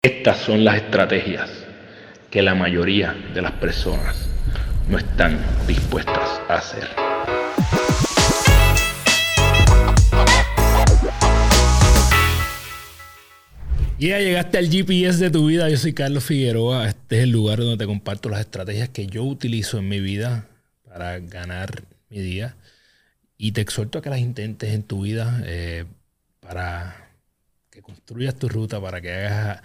Estas son las estrategias que la mayoría de las personas no están dispuestas a hacer. Ya llegaste al GPS de tu vida. Yo soy Carlos Figueroa. Este es el lugar donde te comparto las estrategias que yo utilizo en mi vida para ganar mi día. Y te exhorto a que las intentes en tu vida eh, para que construyas tu ruta, para que hagas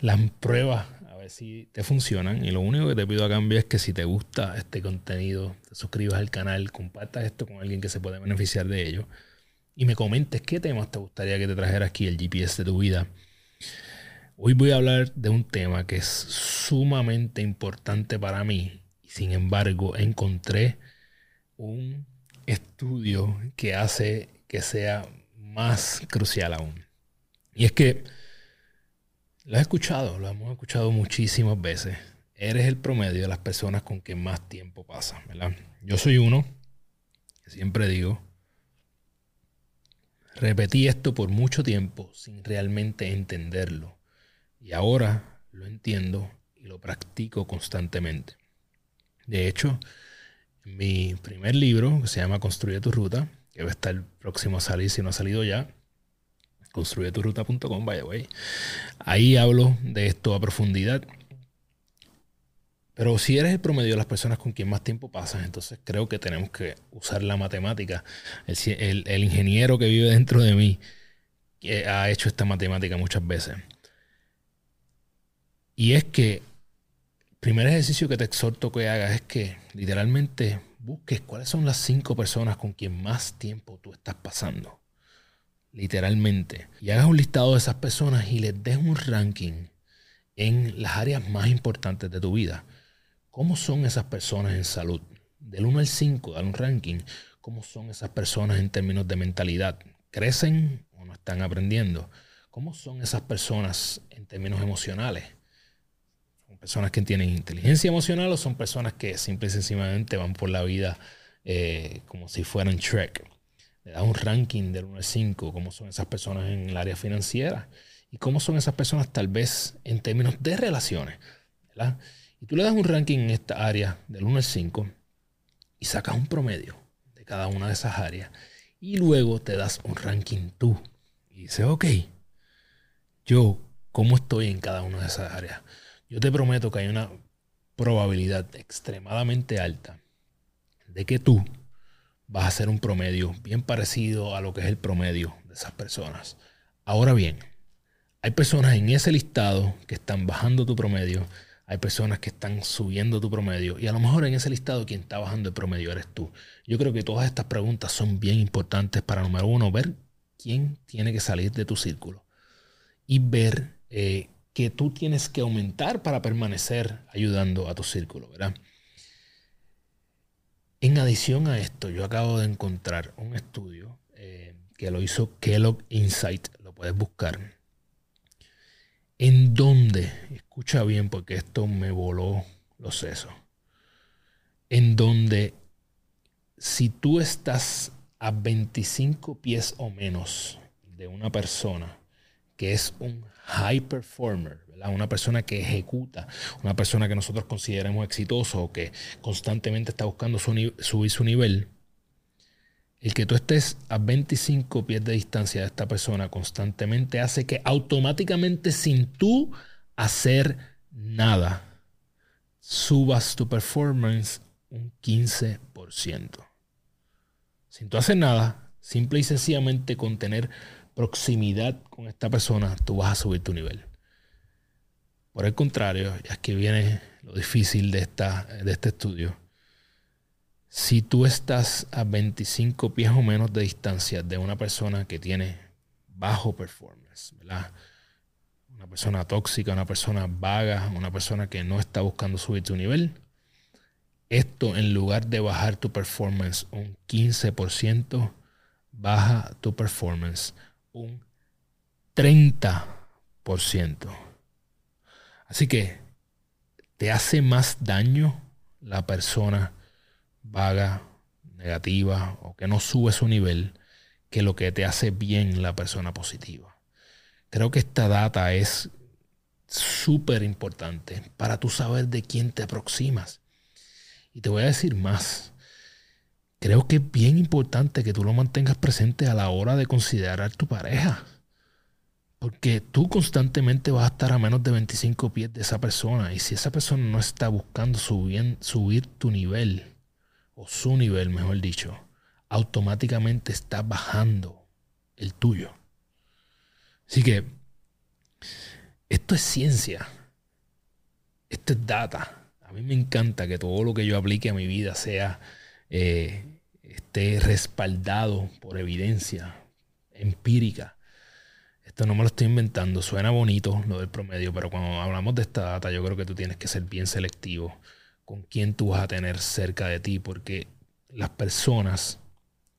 las pruebas a ver si te funcionan. Y lo único que te pido a cambio es que si te gusta este contenido, te suscribas al canal, compartas esto con alguien que se puede beneficiar de ello. Y me comentes qué temas te gustaría que te trajera aquí el GPS de tu vida Hoy voy a hablar de un tema que es sumamente importante para mí. Sin embargo, encontré un estudio que hace que sea más crucial aún. Y es que lo he escuchado, lo hemos escuchado muchísimas veces. Eres el promedio de las personas con que más tiempo pasas, ¿verdad? Yo soy uno que siempre digo, repetí esto por mucho tiempo sin realmente entenderlo y ahora lo entiendo y lo practico constantemente. De hecho, mi primer libro, que se llama Construye tu ruta, que va a estar próximo a salir si no ha salido ya, construyeturuta.com, vaya güey. Ahí hablo de esto a profundidad. Pero si eres el promedio de las personas con quien más tiempo pasas, entonces creo que tenemos que usar la matemática. El, el ingeniero que vive dentro de mí que ha hecho esta matemática muchas veces. Y es que el primer ejercicio que te exhorto que hagas es que literalmente busques cuáles son las cinco personas con quien más tiempo tú estás pasando. Literalmente. Y hagas un listado de esas personas y les des un ranking en las áreas más importantes de tu vida. ¿Cómo son esas personas en salud? Del 1 al 5, dar un ranking. ¿Cómo son esas personas en términos de mentalidad? ¿Crecen o no están aprendiendo? ¿Cómo son esas personas en términos emocionales? personas que tienen inteligencia emocional o son personas que simple y sencillamente van por la vida eh, como si fueran Shrek. Le das un ranking del 1 al 5, cómo son esas personas en el área financiera y cómo son esas personas tal vez en términos de relaciones. Y tú le das un ranking en esta área del 1 al 5 y sacas un promedio de cada una de esas áreas y luego te das un ranking tú y dices, ok, yo, ¿cómo estoy en cada una de esas áreas? Yo te prometo que hay una probabilidad extremadamente alta de que tú vas a hacer un promedio bien parecido a lo que es el promedio de esas personas. Ahora bien, hay personas en ese listado que están bajando tu promedio, hay personas que están subiendo tu promedio y a lo mejor en ese listado quien está bajando el promedio eres tú. Yo creo que todas estas preguntas son bien importantes para, número uno, ver quién tiene que salir de tu círculo y ver eh, que tú tienes que aumentar para permanecer ayudando a tu círculo, ¿verdad? En adición a esto, yo acabo de encontrar un estudio eh, que lo hizo Kellogg Insight, lo puedes buscar, en donde, escucha bien porque esto me voló los sesos, en donde si tú estás a 25 pies o menos de una persona que es un high performer, una persona que ejecuta, una persona que nosotros consideramos exitoso o que constantemente está buscando subir su nivel, el que tú estés a 25 pies de distancia de esta persona constantemente hace que automáticamente sin tú hacer nada, subas tu performance un 15%. Sin tú hacer nada, simple y sencillamente con tener proximidad con esta persona, tú vas a subir tu nivel. Por el contrario, ya que viene lo difícil de, esta, de este estudio, si tú estás a 25 pies o menos de distancia de una persona que tiene bajo performance, ¿verdad? Una persona tóxica, una persona vaga, una persona que no está buscando subir tu nivel, esto en lugar de bajar tu performance un 15%, baja tu performance un 30%. Así que te hace más daño la persona vaga, negativa o que no sube su nivel que lo que te hace bien la persona positiva. Creo que esta data es súper importante para tú saber de quién te aproximas. Y te voy a decir más. Creo que es bien importante que tú lo mantengas presente a la hora de considerar tu pareja. Porque tú constantemente vas a estar a menos de 25 pies de esa persona. Y si esa persona no está buscando subir, tu nivel, o su nivel, mejor dicho, automáticamente está bajando el tuyo. Así que esto es ciencia. Esto es data. A mí me encanta que todo lo que yo aplique a mi vida sea eh, esté respaldado por evidencia empírica. Esto no me lo estoy inventando. Suena bonito lo del promedio, pero cuando hablamos de esta data, yo creo que tú tienes que ser bien selectivo con quién tú vas a tener cerca de ti, porque las personas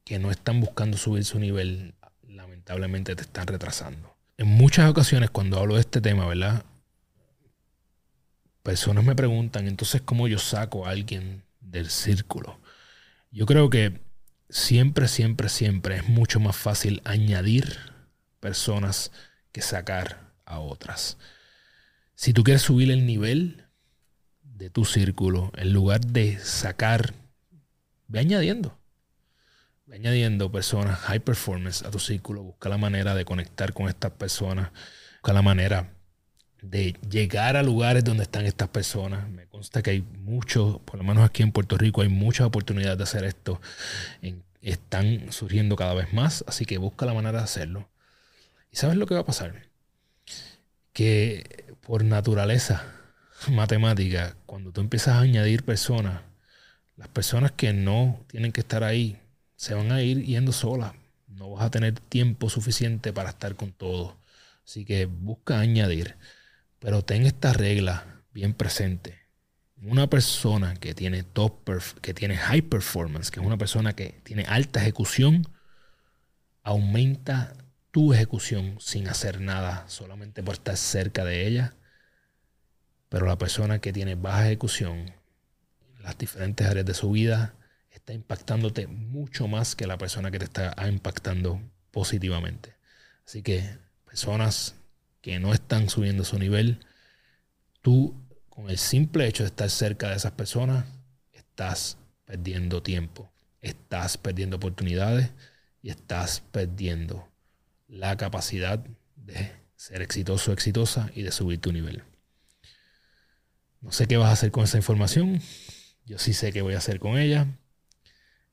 que no están buscando subir su nivel, lamentablemente te están retrasando en muchas ocasiones cuando hablo de este tema, ¿verdad? Personas me preguntan, entonces, ¿cómo yo saco a alguien del círculo? Yo creo que siempre, siempre, siempre es mucho más fácil añadir personas que sacar a otras. Si tú quieres subir el nivel de tu círculo, en lugar de sacar, ve añadiendo añadiendo personas high performance a tu círculo, busca la manera de conectar con estas personas, busca la manera de llegar a lugares donde están estas personas. Me consta que hay muchos, por lo menos aquí en Puerto Rico, hay muchas oportunidades de hacer esto. están surgiendo cada vez más, así que busca la manera de hacerlo. ¿Y sabes lo que va a pasar? Que por naturaleza matemática, cuando tú empiezas a añadir personas, las personas que no tienen que estar ahí se van a ir yendo solas. No vas a tener tiempo suficiente para estar con todo. Así que busca añadir. Pero ten esta regla bien presente. Una persona que tiene top que tiene high performance, que es una persona que tiene alta ejecución, aumenta tu ejecución sin hacer nada, solamente por estar cerca de ella. Pero la persona que tiene baja ejecución en las diferentes áreas de su vida está impactándote mucho más que la persona que te está impactando positivamente. Así que personas que no están subiendo su nivel, tú con el simple hecho de estar cerca de esas personas, estás perdiendo tiempo, estás perdiendo oportunidades y estás perdiendo la capacidad de ser exitoso exitosa y de subir tu nivel. No sé qué vas a hacer con esa información. Yo sí sé qué voy a hacer con ella.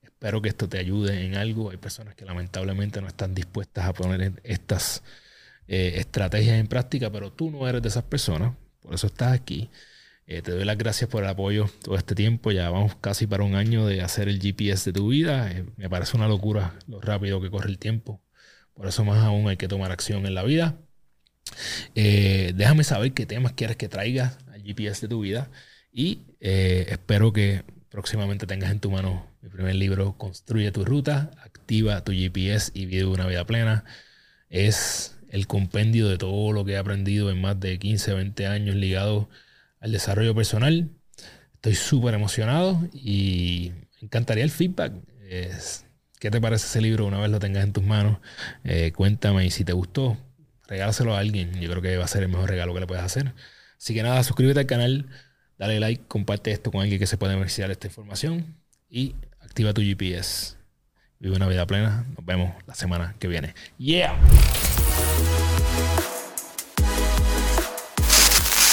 Espero que esto te ayude en algo. Hay personas que lamentablemente no están dispuestas a poner estas eh, estrategias en práctica, pero tú no eres de esas personas. Por eso estás aquí. Eh, te doy las gracias por el apoyo todo este tiempo. Ya vamos casi para un año de hacer el GPS de tu vida. Eh, me parece una locura lo rápido que corre el tiempo. Por eso más aún hay que tomar acción en la vida. déjame saber qué temas quieres que traiga al GPS de tu vida. Y espero que próximamente tengas en tu mano mi primer libro, Construye tu ruta, activa tu GPS y vive una vida plena. Es el compendio de todo lo que he aprendido en más de 15, 20 años ligado al desarrollo personal. Estoy súper emocionado y encantaría el feedback. ¿Qué te parece ese libro una vez lo tengas en tus manos? Eh, cuéntame y si te gustó, regálaselo a alguien. Yo creo que va a ser el mejor regalo que le puedes hacer. Así que nada, suscríbete al canal Dale like, comparte esto con alguien que se pueda beneficiar de esta información y activa tu GPS. Vive una vida plena. Nos vemos la semana que viene. Yeah.